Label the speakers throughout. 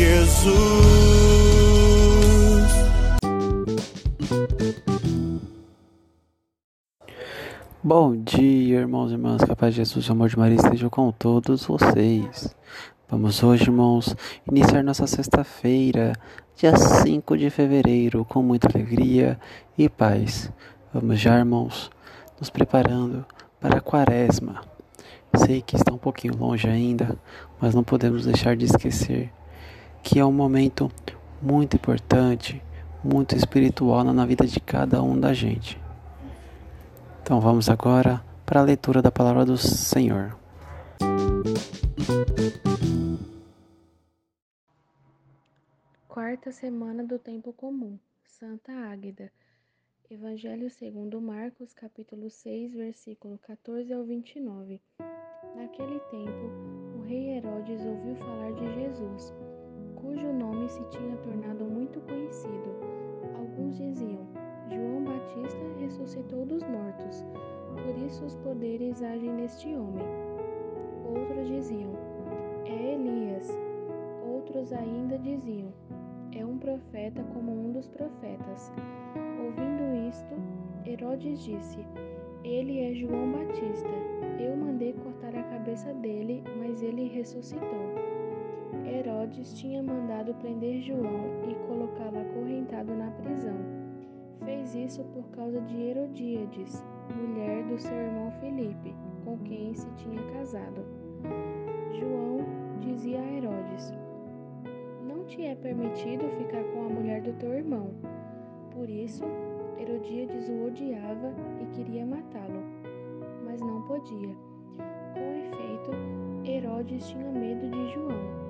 Speaker 1: Jesus.
Speaker 2: Bom dia, irmãos e irmãs, que a paz de Jesus o amor de Maria estejam com todos vocês. Vamos hoje, irmãos, iniciar nossa sexta-feira, dia 5 de fevereiro, com muita alegria e paz. Vamos já, irmãos, nos preparando para a quaresma. Sei que está um pouquinho longe ainda, mas não podemos deixar de esquecer que é um momento muito importante, muito espiritual na vida de cada um da gente. Então vamos agora para a leitura da palavra do Senhor.
Speaker 3: Quarta semana do tempo comum. Santa Águeda. Evangelho segundo Marcos, capítulo 6, versículo 14 ao 29. Naquele tempo, o rei Herodes ouviu falar de Jesus, cujo nome se tinha tornado muito conhecido. Alguns diziam: João Batista ressuscitou dos mortos, por isso os poderes agem neste homem. Outros diziam: É Elias. Outros ainda diziam: É um profeta como um dos profetas. Ouvindo isto, Herodes disse: Ele é João Batista. Eu mandei cortar a cabeça dele, mas ele ressuscitou. Herodes tinha mandado prender João e colocá-lo acorrentado na prisão. Fez isso por causa de Herodíades, mulher do seu irmão Filipe, com quem se tinha casado. João dizia a Herodes: Não te é permitido ficar com a mulher do teu irmão. Por isso, Herodíades o odiava e queria matá-lo, mas não podia. Com efeito, Herodes tinha medo de João,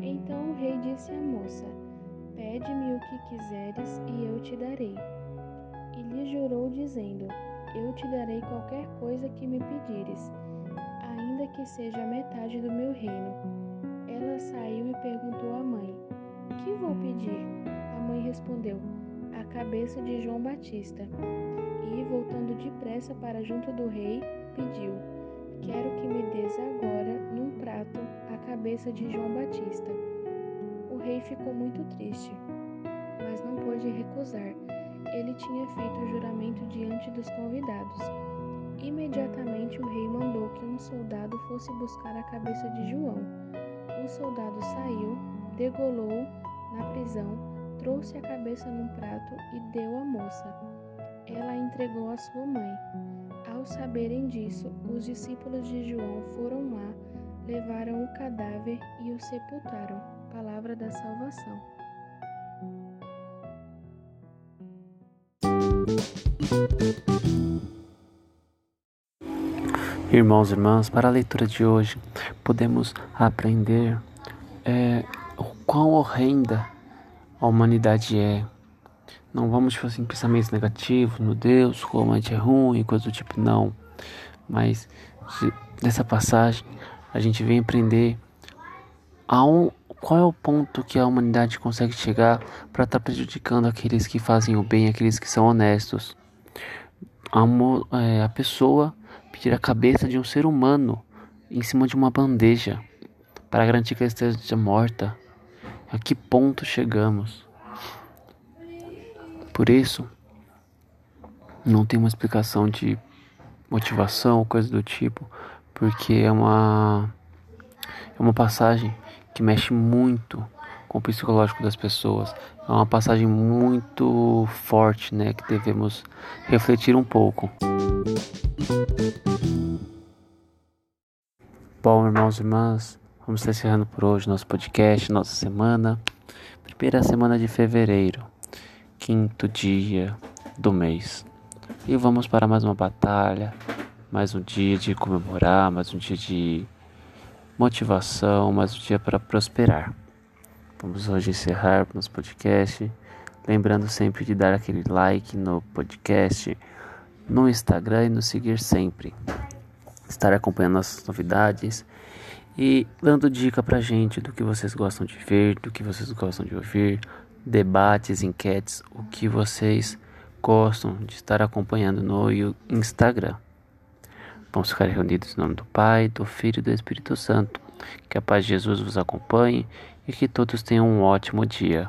Speaker 3: Então o rei disse à moça: Pede-me o que quiseres e eu te darei. E lhe jurou, dizendo: Eu te darei qualquer coisa que me pedires, ainda que seja metade do meu reino. Ela saiu e perguntou à mãe: Que vou pedir? A mãe respondeu: A cabeça de João Batista e, voltando depressa para junto do rei, pediu: Quero que me des agora, num prato, a cabeça de João Batista. O rei ficou muito triste, mas não pôde recusar. Ele tinha feito o juramento diante dos convidados. Imediatamente o rei mandou que um soldado fosse buscar a cabeça de João. O soldado saiu, degolou na prisão, trouxe a cabeça num prato e deu à moça ela a entregou à sua mãe. Ao saberem disso, os discípulos de João foram lá, levaram o cadáver e o sepultaram. Palavra da salvação.
Speaker 2: Irmãos e irmãs, para a leitura de hoje, podemos aprender é, o quão horrenda a humanidade é, não vamos, tipo assim, pensamentos negativos no Deus, como a gente é ruim, coisa do tipo, não. Mas nessa passagem a gente vem aprender a um, qual é o ponto que a humanidade consegue chegar para estar tá prejudicando aqueles que fazem o bem, aqueles que são honestos? A, é, a pessoa pedir a cabeça de um ser humano em cima de uma bandeja para garantir que ela esteja morta. A que ponto chegamos? Por isso, não tem uma explicação de motivação ou coisa do tipo, porque é uma é uma passagem que mexe muito com o psicológico das pessoas. É uma passagem muito forte, né, que devemos refletir um pouco. Bom, irmãos e irmãs, vamos estar encerrando por hoje nosso podcast, nossa semana. Primeira semana de fevereiro, quinto dia do mês. E vamos para mais uma batalha, mais um dia de comemorar, mais um dia de motivação, mais um dia para prosperar. Vamos hoje encerrar nosso podcast. Lembrando sempre de dar aquele like no podcast, no Instagram e nos seguir sempre estar acompanhando nossas novidades e dando dica pra gente do que vocês gostam de ver, do que vocês gostam de ouvir, debates, enquetes, o que vocês gostam de estar acompanhando no Instagram. Vamos ficar reunidos em nome do Pai, do Filho e do Espírito Santo. Que a paz de Jesus vos acompanhe e que todos tenham um ótimo dia.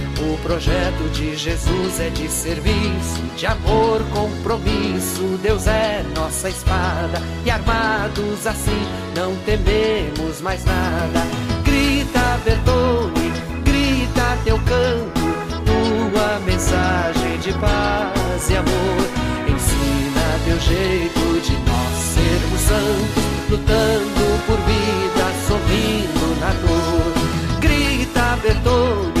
Speaker 4: o projeto de Jesus é de serviço, de amor, compromisso. Deus é nossa espada e armados assim não tememos mais nada. Grita, Bertone, grita teu canto, tua mensagem de paz e amor. Ensina teu jeito de nós sermos santos, lutando por vida, sorrindo na dor. Grita, Bertone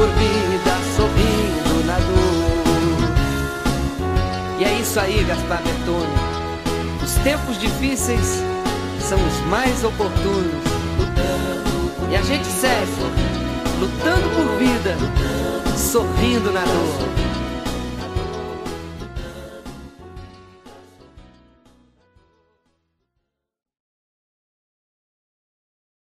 Speaker 4: Por vida, sorrindo na dor. E é isso aí, Gaspar Bertone. Os tempos difíceis são os mais oportunos. E a gente segue, lutando por vida, sorrindo na dor.